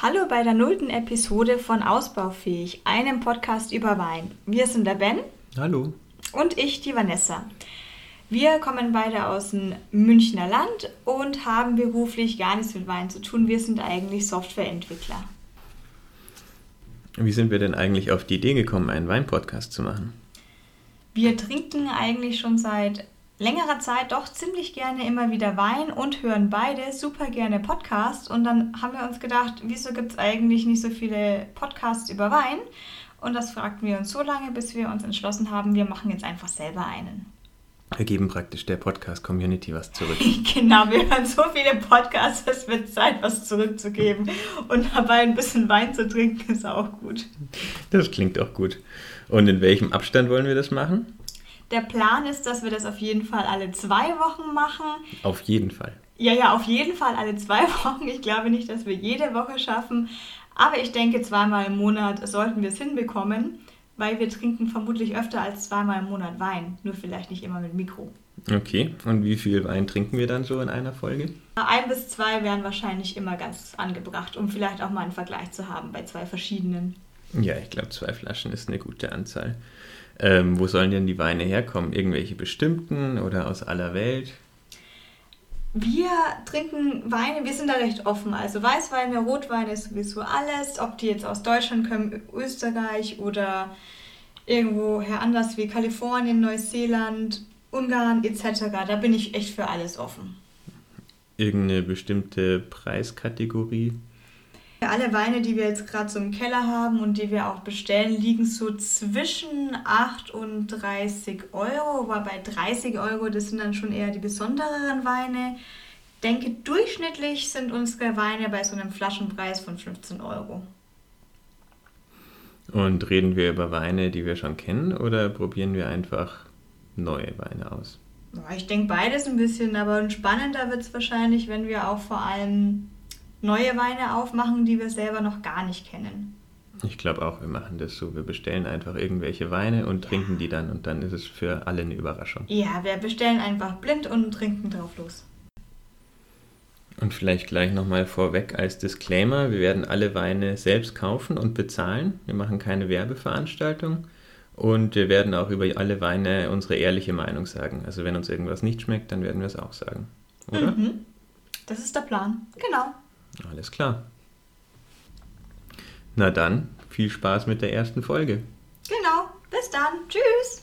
Hallo bei der nullten Episode von Ausbaufähig, einem Podcast über Wein. Wir sind der Ben. Hallo. Und ich, die Vanessa. Wir kommen beide aus dem Münchner Land und haben beruflich gar nichts mit Wein zu tun. Wir sind eigentlich Softwareentwickler. Wie sind wir denn eigentlich auf die Idee gekommen, einen Weinpodcast zu machen? Wir trinken eigentlich schon seit längerer Zeit doch ziemlich gerne immer wieder Wein und hören beide super gerne Podcasts. Und dann haben wir uns gedacht, wieso gibt es eigentlich nicht so viele Podcasts über Wein? Und das fragten wir uns so lange, bis wir uns entschlossen haben, wir machen jetzt einfach selber einen. Wir geben praktisch der Podcast-Community was zurück. genau, wir hören so viele Podcasts, es wird Zeit, was zurückzugeben. Und dabei ein bisschen Wein zu trinken, ist auch gut. Das klingt auch gut. Und in welchem Abstand wollen wir das machen? Der Plan ist, dass wir das auf jeden Fall alle zwei Wochen machen. Auf jeden Fall. Ja, ja, auf jeden Fall alle zwei Wochen. Ich glaube nicht, dass wir jede Woche schaffen. Aber ich denke, zweimal im Monat sollten wir es hinbekommen, weil wir trinken vermutlich öfter als zweimal im Monat Wein. Nur vielleicht nicht immer mit Mikro. Okay, und wie viel Wein trinken wir dann so in einer Folge? Ein bis zwei wären wahrscheinlich immer ganz angebracht, um vielleicht auch mal einen Vergleich zu haben bei zwei verschiedenen. Ja, ich glaube, zwei Flaschen ist eine gute Anzahl. Ähm, wo sollen denn die Weine herkommen? Irgendwelche bestimmten oder aus aller Welt? Wir trinken Weine, wir sind da recht offen. Also Weißweine, Rotweine ist sowieso alles. Ob die jetzt aus Deutschland kommen, Österreich oder irgendwoher anders wie Kalifornien, Neuseeland, Ungarn etc. Da bin ich echt für alles offen. Irgendeine bestimmte Preiskategorie? Alle Weine, die wir jetzt gerade so im Keller haben und die wir auch bestellen, liegen so zwischen 8 und 30 Euro. Aber bei 30 Euro, das sind dann schon eher die besondereren Weine. Ich denke, durchschnittlich sind unsere Weine bei so einem Flaschenpreis von 15 Euro. Und reden wir über Weine, die wir schon kennen, oder probieren wir einfach neue Weine aus? Ich denke beides ein bisschen, aber spannender wird es wahrscheinlich, wenn wir auch vor allem neue Weine aufmachen, die wir selber noch gar nicht kennen. Ich glaube auch, wir machen das so. Wir bestellen einfach irgendwelche Weine und ja. trinken die dann und dann ist es für alle eine Überraschung. Ja, wir bestellen einfach blind und trinken drauf los. Und vielleicht gleich nochmal vorweg als Disclaimer, wir werden alle Weine selbst kaufen und bezahlen. Wir machen keine Werbeveranstaltung und wir werden auch über alle Weine unsere ehrliche Meinung sagen. Also wenn uns irgendwas nicht schmeckt, dann werden wir es auch sagen. Oder? Mhm. Das ist der Plan. Genau. Alles klar. Na dann, viel Spaß mit der ersten Folge. Genau. Bis dann. Tschüss.